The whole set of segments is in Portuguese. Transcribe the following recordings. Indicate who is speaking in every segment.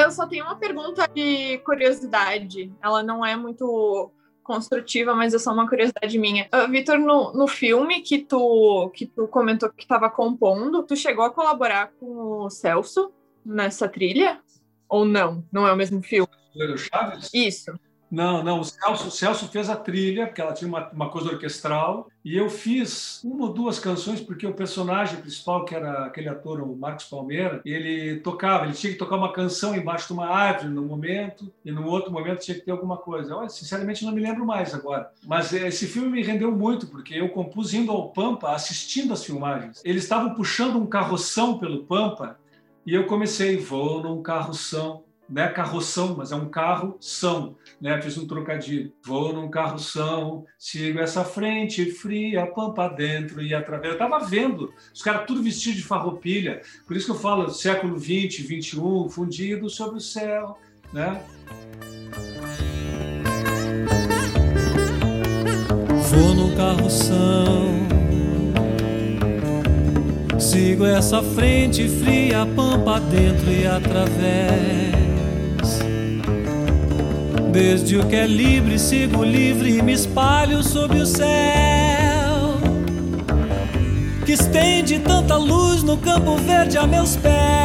Speaker 1: Eu só tenho uma pergunta de curiosidade. Ela não é muito construtiva, mas é só uma curiosidade minha. Uh, Vitor, no, no filme que tu, que tu comentou que estava compondo, tu chegou a colaborar com o Celso nessa trilha? Ou não? Não é o mesmo filme?
Speaker 2: Chaves?
Speaker 1: Isso.
Speaker 2: Não, não. O Celso, o Celso fez a trilha, porque ela tinha uma, uma, coisa orquestral, e eu fiz uma ou duas canções, porque o personagem principal, que era aquele ator, o Marcos Palmeira, ele tocava, ele tinha que tocar uma canção embaixo de uma árvore no momento, e no outro momento tinha que ter alguma coisa. Eu, sinceramente, não me lembro mais agora. Mas esse filme me rendeu muito, porque eu compus indo ao Pampa, assistindo as filmagens. Eles estavam puxando um carroção pelo Pampa, e eu comecei, vou num carroção não é carroção, mas é um carro são, né? Fiz um trocadilho. Vou num carro são, sigo essa frente fria, pampa dentro e através. Eu estava vendo os caras tudo vestidos de farroupilha. Por isso que eu falo século 20, 21, fundido sobre o céu, né?
Speaker 3: Vou num carro são Sigo essa frente fria, pampa dentro e através Desde o que é livre, sigo livre e me espalho sob o céu. Que estende tanta luz no campo verde a meus pés.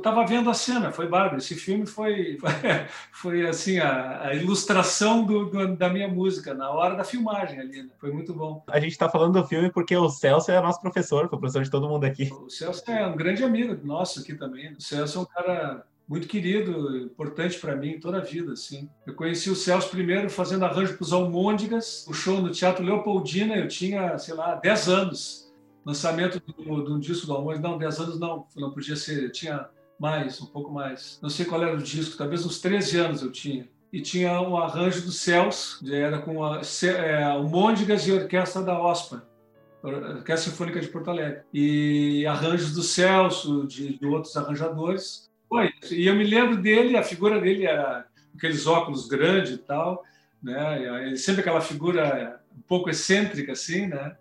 Speaker 2: Estava vendo a cena, foi bárbaro. Esse filme foi, foi, assim a, a ilustração do, do, da minha música na hora da filmagem ali. Né? Foi muito bom.
Speaker 4: A gente está falando do filme porque o Celso é nosso professor, foi professor de todo mundo aqui.
Speaker 2: O Celso é um grande amigo nosso aqui também. O Celso é um cara muito querido, importante para mim toda a vida, assim. Eu conheci o Celso primeiro fazendo arranjo para os Almôndegas, o show no Teatro Leopoldina, eu tinha, sei lá, 10 anos. Lançamento de um disco do Almôndegas, não, 10 anos não, não podia ser, tinha mais, um pouco mais. Não sei qual era o disco, talvez uns 13 anos eu tinha. E tinha um arranjo do Celso, era com a, é, o Môndigas e a Orquestra da OSPA, Orquestra Sinfônica de Porto Alegre. E arranjos do Celso, de, de outros arranjadores. Foi. E eu me lembro dele, a figura dele era aqueles óculos grandes e tal, né? Ele sempre aquela figura um pouco excêntrica assim, né?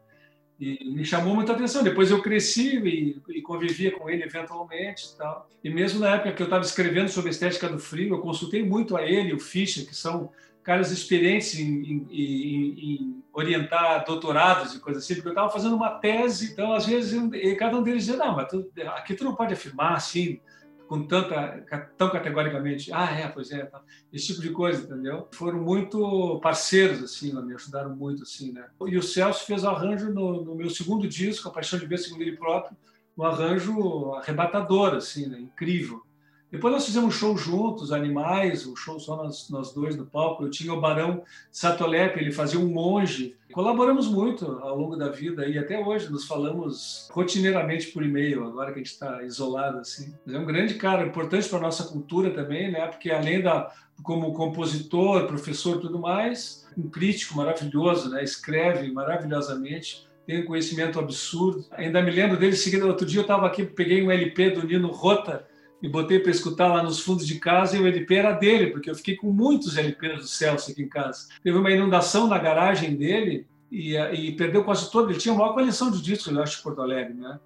Speaker 2: E me chamou muita atenção. Depois eu cresci e, e convivia com ele eventualmente e tal. E mesmo na época que eu estava escrevendo sobre a estética do frio, eu consultei muito a ele, o Fischer, que são caras experientes em, em, em, em orientar doutorados e coisas assim, porque eu estava fazendo uma tese, então às vezes cada um deles dizia, não, mas tu, aqui tu não pode afirmar assim, com tanta tão categoricamente ah é pois é tá. esse tipo de coisa entendeu foram muito parceiros assim me ajudaram muito assim né e o Celso fez arranjo no, no, meu segundo disco a Paixão de Ver segundo ele próprio um arranjo arrebatador assim né? incrível depois nós fizemos um show juntos, Animais, um show só nós, nós dois no palco. Eu tinha o Barão Satolepe, ele fazia um monge. Colaboramos muito ao longo da vida e até hoje nos falamos rotineiramente por e-mail, agora que a gente está isolado assim. Mas é um grande cara, importante para a nossa cultura também, né? Porque além da como compositor, professor, tudo mais, um crítico maravilhoso, né? Escreve maravilhosamente tem um conhecimento absurdo. Ainda me lembro dele seguindo. Outro dia eu estava aqui, peguei um LP do Nino Rota e botei para escutar lá nos fundos de casa e o LP era dele, porque eu fiquei com muitos LPs do Celso aqui em casa. Teve uma inundação na garagem dele e, e perdeu quase todo. Ele tinha a maior coleção de discos, eu acho, de Porto Alegre, né?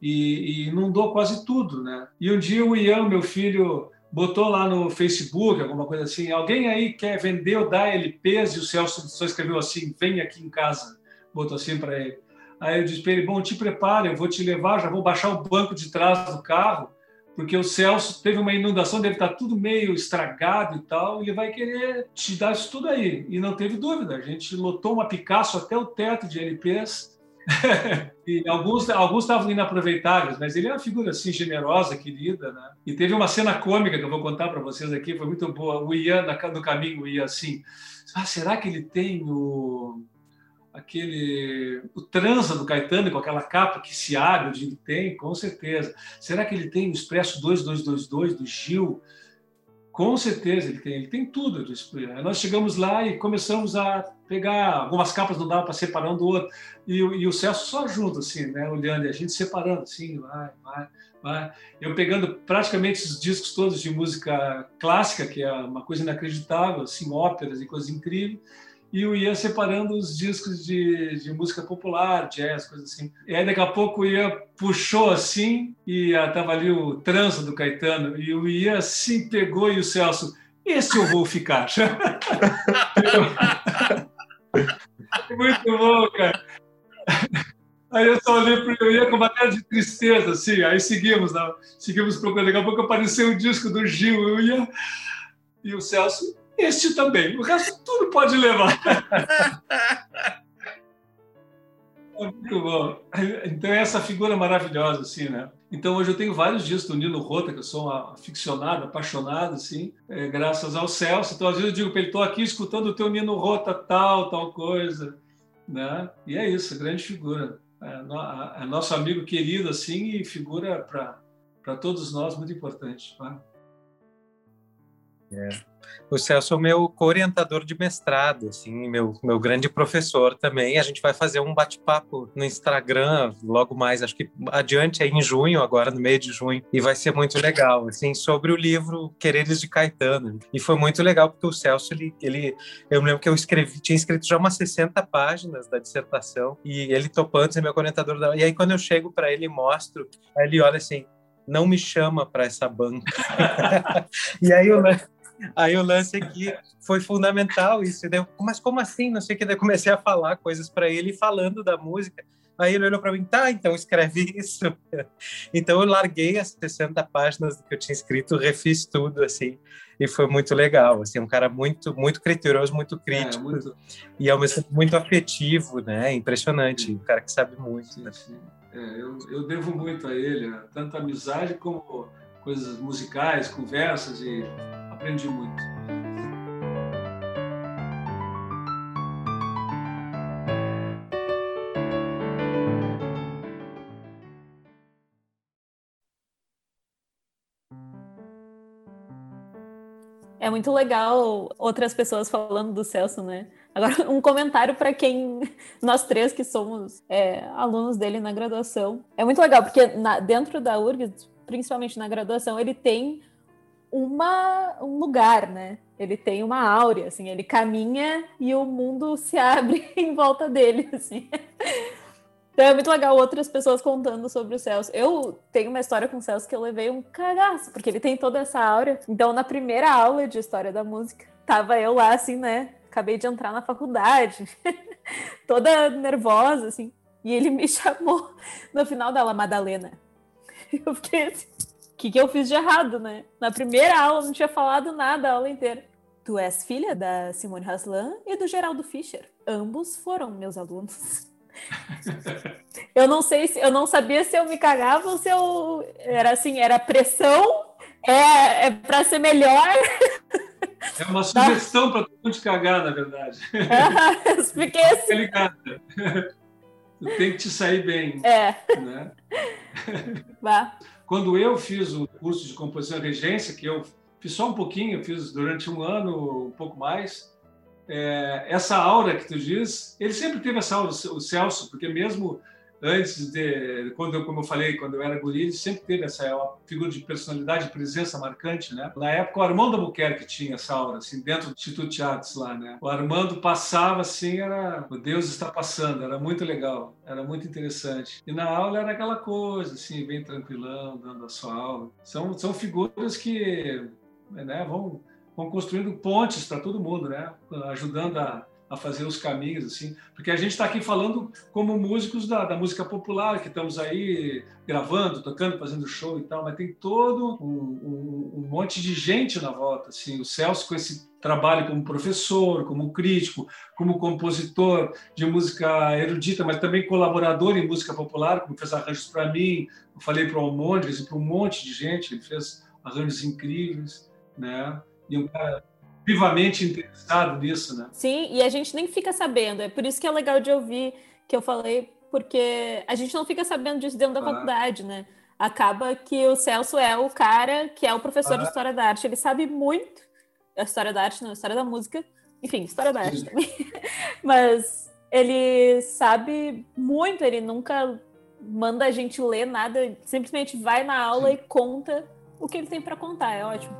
Speaker 2: E, e inundou quase tudo, né? E um dia o Ian, meu filho, botou lá no Facebook, alguma coisa assim, alguém aí quer vender ou dar LPs? E o Celso só escreveu assim, vem aqui em casa. Botou assim para ele. Aí eu disse para ele, bom, te prepare, eu vou te levar, já vou baixar o banco de trás do carro porque o Celso teve uma inundação, deve estar tudo meio estragado e tal, ele vai querer te dar isso tudo aí. E não teve dúvida, a gente lotou uma Picasso até o teto de LPs, e alguns alguns estavam inaproveitáveis, mas ele é uma figura assim generosa, querida, né? E teve uma cena cômica que eu vou contar para vocês aqui, foi muito boa. O Ian no caminho ia assim: "Ah, será que ele tem o aquele o transa do Caetano com aquela capa que se abre, ele tem, com certeza. Será que ele tem o Expresso 2222 do Gil? Com certeza ele tem, ele tem tudo. Nós chegamos lá e começamos a pegar algumas capas não dava para separar um do outro e, e, o Celso só junto assim, né, olhando e a gente separando assim, vai, vai, vai. Eu pegando praticamente os discos todos de música clássica, que é uma coisa inacreditável, assim, óperas e coisas incríveis e eu ia separando os discos de, de música popular, jazz, coisa assim. E aí daqui a pouco o Ian puxou assim, e estava ali o trança do Caetano, e o Ian assim pegou e o Celso, esse eu vou ficar. Muito bom, cara. Aí eu só olhei para o Ian com uma cara de tristeza, assim. Aí seguimos, né? seguimos procurando. Daqui a pouco apareceu o disco do Gil, eu ia... E o Celso, este também. O resto tudo pode levar. É muito bom. Então, é essa figura maravilhosa, assim, né? Então, hoje eu tenho vários discos do Nino Rota, que eu sou um aficionado, apaixonado, assim, é, graças ao Celso. Então, às vezes eu digo para ele, estou aqui escutando o teu Nino Rota, tal, tal coisa, né? E é isso, grande figura. É, é nosso amigo querido, assim, e figura para todos nós muito importante. Tá?
Speaker 5: É. O Celso é o meu orientador de mestrado, assim, meu, meu grande professor também. A gente vai fazer um bate-papo no Instagram logo mais, acho que adiante, aí em junho, agora no meio de junho, e vai ser muito legal, assim, sobre o livro Quereres de Caetano. E foi muito legal porque o Celso, ele, ele eu lembro que eu escrevi, tinha escrito já umas 60 páginas da dissertação, e ele topando ser meu orientador. E aí quando eu chego para ele e mostro, aí ele olha assim, não me chama para essa banca. e aí eu Aí o lance aqui foi fundamental isso. Deu, mas como assim? Não sei o que. Daí comecei a falar coisas para ele falando da música. Aí ele olhou para mim, tá, então escreve isso. então eu larguei as 60 páginas que eu tinha escrito, refiz tudo, assim, e foi muito legal. Assim, um cara muito, muito criterioso, muito é, crítico, é, muito... e ao mesmo tempo muito afetivo, né? Impressionante, um cara que sabe muito. Sim,
Speaker 2: né? sim. É, eu, eu devo muito a ele, né? tanto amizade como coisas musicais, conversas e aprendi muito.
Speaker 6: É muito legal outras pessoas falando do Celso, né? Agora, um comentário para quem, nós três que somos é, alunos dele na graduação. É muito legal, porque na, dentro da URGS, principalmente na graduação, ele tem uma, um lugar, né? Ele tem uma áurea, assim, ele caminha e o mundo se abre em volta dele, assim. Então é muito legal outras pessoas contando sobre o Celso. Eu tenho uma história com o Celso que eu levei um cagaço, porque ele tem toda essa áurea. Então, na primeira aula de história da música, tava eu lá, assim, né? Acabei de entrar na faculdade, toda nervosa, assim. E ele me chamou no final da aula, Madalena. Eu fiquei assim que, que eu fiz de errado, né? Na primeira aula não tinha falado nada a aula inteira. Tu és filha da Simone Haslan e do Geraldo Fischer. Ambos foram meus alunos. eu não sei se eu não sabia se eu me cagava ou se eu era assim, era pressão, é, é para ser melhor.
Speaker 2: É uma sugestão para todo mundo te cagar, na verdade.
Speaker 6: eu fiquei assim.
Speaker 2: Tu tem que te sair bem.
Speaker 6: É. Né?
Speaker 2: Vá. Quando eu fiz o curso de composição e regência, que eu fiz só um pouquinho, fiz durante um ano, um pouco mais, é, essa aura que tu diz, ele sempre teve essa aura, o Celso, porque mesmo antes de, quando eu, como eu falei, quando eu era guri, ele sempre teve essa figura de personalidade, presença marcante, né? Na época, o Armando Albuquerque tinha essa aura, assim, dentro do Instituto de Artes lá, né? O Armando passava, assim, era... O Deus está passando, era muito legal, era muito interessante. E na aula era aquela coisa, assim, bem tranquilão, dando a sua aula. São, são figuras que, né, vão, vão construindo pontes para todo mundo, né? Ajudando a a fazer os caminhos, assim, porque a gente está aqui falando como músicos da, da, música popular, que estamos aí gravando, tocando, fazendo show e tal, mas tem todo um, um, um, monte de gente na volta, assim, o Celso com esse trabalho como professor, como crítico, como compositor de música erudita, mas também colaborador em música popular, como fez arranjos para mim, eu falei para o Almondres e para um monte de gente, ele fez arranjos incríveis, né? E um cara vivamente interessado nisso, né?
Speaker 6: Sim, e a gente nem fica sabendo. É por isso que é legal de ouvir que eu falei, porque a gente não fica sabendo disso dentro da ah. faculdade, né? Acaba que o Celso é o cara que é o professor ah. de História da Arte. Ele sabe muito a História da Arte, não, História da Música. Enfim, História da Arte Sim. também. Mas ele sabe muito, ele nunca manda a gente ler nada, simplesmente vai na aula Sim. e conta o que ele tem para contar. É ótimo.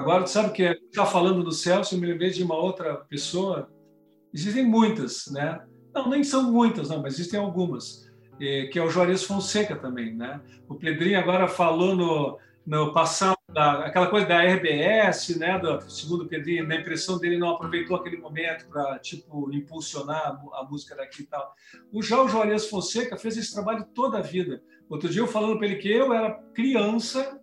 Speaker 2: Agora, sabe que está falando do Celso, eu me lembrei de uma outra pessoa. Existem muitas, né? Não, nem são muitas, não, mas existem algumas. Que é o Juarez Fonseca também, né? O Pedrinho agora falou no, no passado, da, aquela coisa da RBS, né? Do, segundo o Pedrinho, na impressão dele não aproveitou aquele momento para tipo impulsionar a, a, música daqui e tal. O já o Juarez Fonseca fez esse trabalho toda a vida. Outro dia eu falando para ele que eu era criança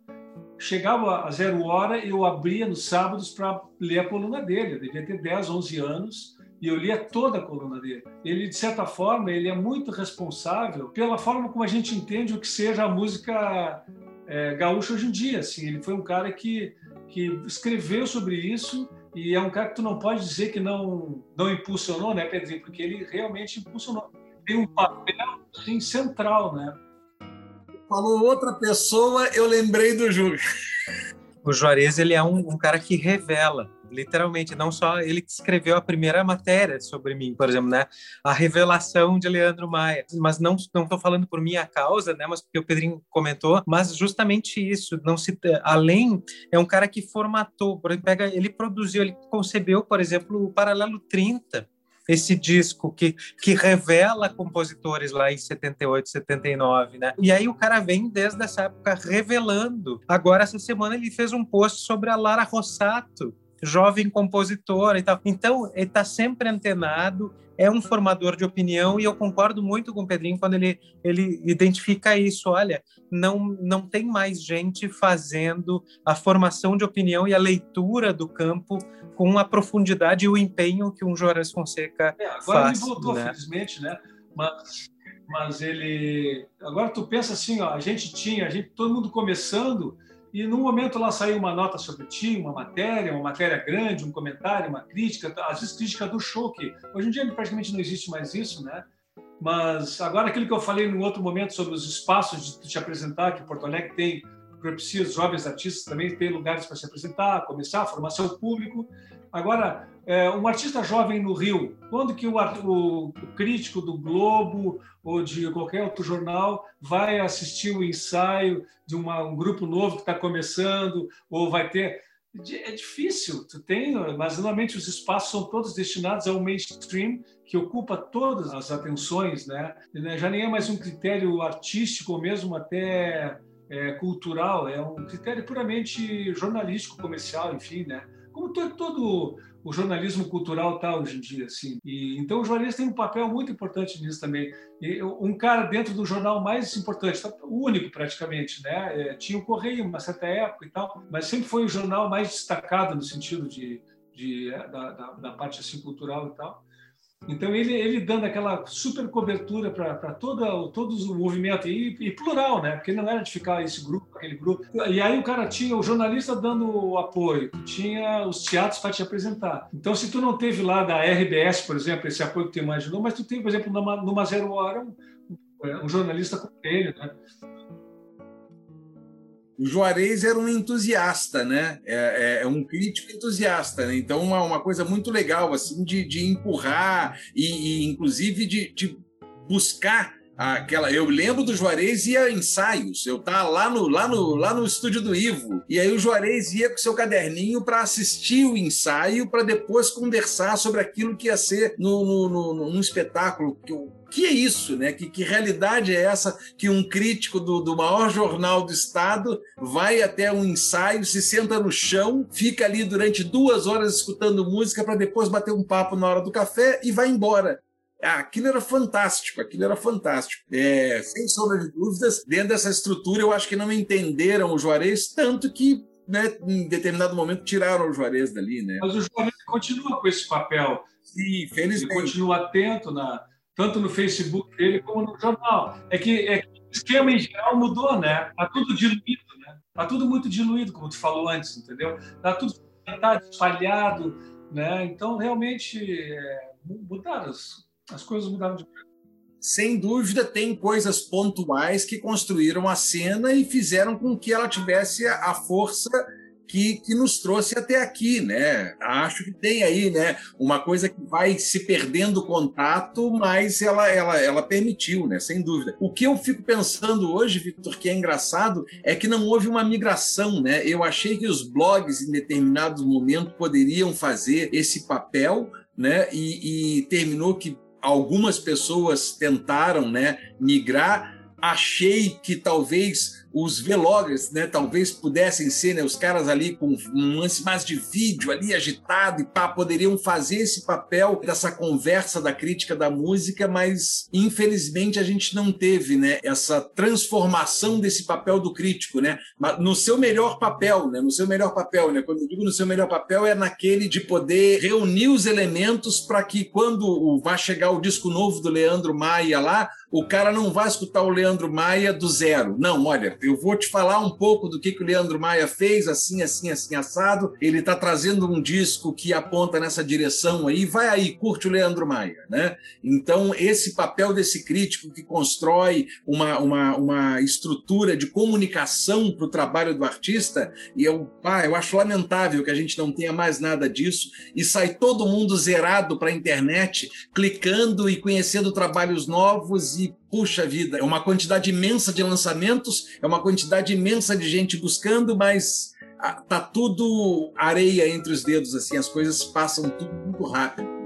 Speaker 2: chegava a zero hora e eu abria nos sábados para ler a coluna dele. Eu devia ter 10, 11 anos e eu lia toda a coluna dele. Ele, de certa forma, ele é muito responsável pela forma como a gente entende o que seja a música é, gaúcha hoje em dia. Assim, ele foi um cara que, que escreveu sobre isso e é um cara que tu não pode dizer que não, não impulsionou, né, Pedrinho? Porque ele realmente impulsionou. Tem um papel assim, central, né?
Speaker 7: Falou outra pessoa, eu lembrei do Júlio.
Speaker 5: O Juarez, ele é um, um, cara que revela, literalmente, não só ele que escreveu a primeira matéria sobre mim, por exemplo, né? A revelação de Leandro Maia. Mas não não estou falando por minha causa, né? Mas porque o Pedrinho comentou, mas justamente isso, não se além é um cara que formatou, pega, ele produziu, ele concebeu, por exemplo, o Paralelo 30, esse disco que, que revela compositores lá em 78, 79, né? E aí o cara vem desde essa época revelando. Agora, essa semana, ele fez um post sobre a Lara Rossato, jovem compositora e tal. Então, ele está sempre antenado, é um formador de opinião e eu concordo muito com o Pedrinho quando ele, ele identifica isso. Olha, não, não tem mais gente fazendo a formação de opinião e a leitura do campo com a profundidade e o empenho que um Juarez Fonseca é, agora faz.
Speaker 2: Agora ele voltou, né? felizmente, né? Mas, mas ele... Agora tu pensa assim, ó, a gente tinha, a gente, todo mundo começando e no momento lá saiu uma nota sobre ti, uma matéria, uma matéria grande, um comentário, uma crítica, às vezes crítica do show, que hoje em dia praticamente não existe mais isso, né? Mas agora aquilo que eu falei no outro momento sobre os espaços de te apresentar, que Porto Alegre tem propicia os jovens artistas também ter lugares para se apresentar, começar a formação público. Agora, é, um artista jovem no Rio, quando que o, o, crítico do Globo ou de qualquer outro jornal vai assistir o ensaio de uma, um grupo novo que está começando ou vai ter é difícil, tu tem, mas normalmente os espaços são todos destinados ao mainstream, que ocupa todas as atenções, né? Já nem é mais um critério artístico ou mesmo até é, cultural, é um critério puramente jornalístico, comercial, enfim, né? Como todo o jornalismo cultural está hoje em dia, assim. E, então o jornalista tem um papel muito importante nisso também. E, um cara dentro do jornal mais importante, tá, único praticamente, né? É, tinha o Correio uma certa época e tal, mas sempre foi o jornal mais destacado no sentido de, de é, da, da, da, parte assim cultural e tal. Então, ele, ele dando aquela super cobertura para todo, todo o movimento, e, e, plural, né? Porque não era de ficar esse grupo, aquele grupo. E aí o cara tinha o jornalista dando apoio, tinha os teatros para te apresentar. Então, se tu não teve lá da RBS, por exemplo, esse apoio que tu imaginou, mas tu tem, por exemplo, numa, numa Zero Hora, um, um jornalista com ele, né?
Speaker 7: O Juarez era um entusiasta, né? É, é, é um crítico entusiasta, né? Então uma, uma coisa muito legal assim de, de empurrar e, e inclusive de, de, buscar aquela. Eu lembro do Juarez ia ensaios. Eu tava lá no lá no lá no estúdio do Ivo e aí o Juarez ia com seu caderninho para assistir o ensaio para depois conversar sobre aquilo que ia ser no, no, no, num espetáculo que o que é isso, né? Que, que realidade é essa que um crítico do, do maior jornal do estado vai até um ensaio, se senta no chão, fica ali durante duas horas escutando música para depois bater um papo na hora do café e vai embora. Ah, aquilo era fantástico, aquilo era fantástico. É, sem sombra de dúvidas, dentro dessa estrutura, eu acho que não entenderam o Juarez, tanto que né, em determinado momento tiraram o Juarez dali. Né?
Speaker 2: Mas o Juarez continua com esse papel.
Speaker 7: Sim, felizmente.
Speaker 2: Ele continua atento na, tanto no Facebook dele como no jornal. É que, é que o esquema em geral mudou, né? Tá tudo diluído, né? Tá tudo muito diluído, como tu falou antes, entendeu? Tá tudo tá espalhado, né? Então, realmente, é, mudaram, as, as coisas mudaram de
Speaker 7: sem dúvida, tem coisas pontuais que construíram a cena e fizeram com que ela tivesse a força que, que nos trouxe até aqui, né? Acho que tem aí, né, uma coisa que vai se perdendo contato, mas ela, ela, ela permitiu, né? Sem dúvida. O que eu fico pensando hoje, Vitor, que é engraçado, é que não houve uma migração, né? Eu achei que os blogs, em determinado momento, poderiam fazer esse papel, né? E, e terminou que algumas pessoas tentaram, né, migrar. Achei que talvez os vloggers, né, talvez pudessem ser, né, os caras ali com um lance mais de vídeo ali agitado e pá, poderiam fazer esse papel dessa conversa da crítica da música, mas infelizmente a gente não teve, né, essa transformação desse papel do crítico, né, no seu melhor papel, né, no seu melhor papel, né, quando eu digo no seu melhor papel é naquele de poder reunir os elementos para que quando vai chegar o disco novo do Leandro Maia lá, o cara não vai escutar o Leandro Maia do zero. Não, olha, eu vou te falar um pouco do que, que o Leandro Maia fez, assim, assim, assim, assado. Ele está trazendo um disco que aponta nessa direção aí. Vai aí, curte o Leandro Maia, né? Então, esse papel desse crítico que constrói uma, uma, uma estrutura de comunicação para o trabalho do artista, e eu, ah, eu acho lamentável que a gente não tenha mais nada disso, e sai todo mundo zerado para a internet, clicando e conhecendo trabalhos novos e puxa vida, é uma quantidade imensa de lançamentos, é uma quantidade imensa de gente buscando, mas ah, tá tudo areia entre os dedos, assim, as coisas passam tudo muito rápido.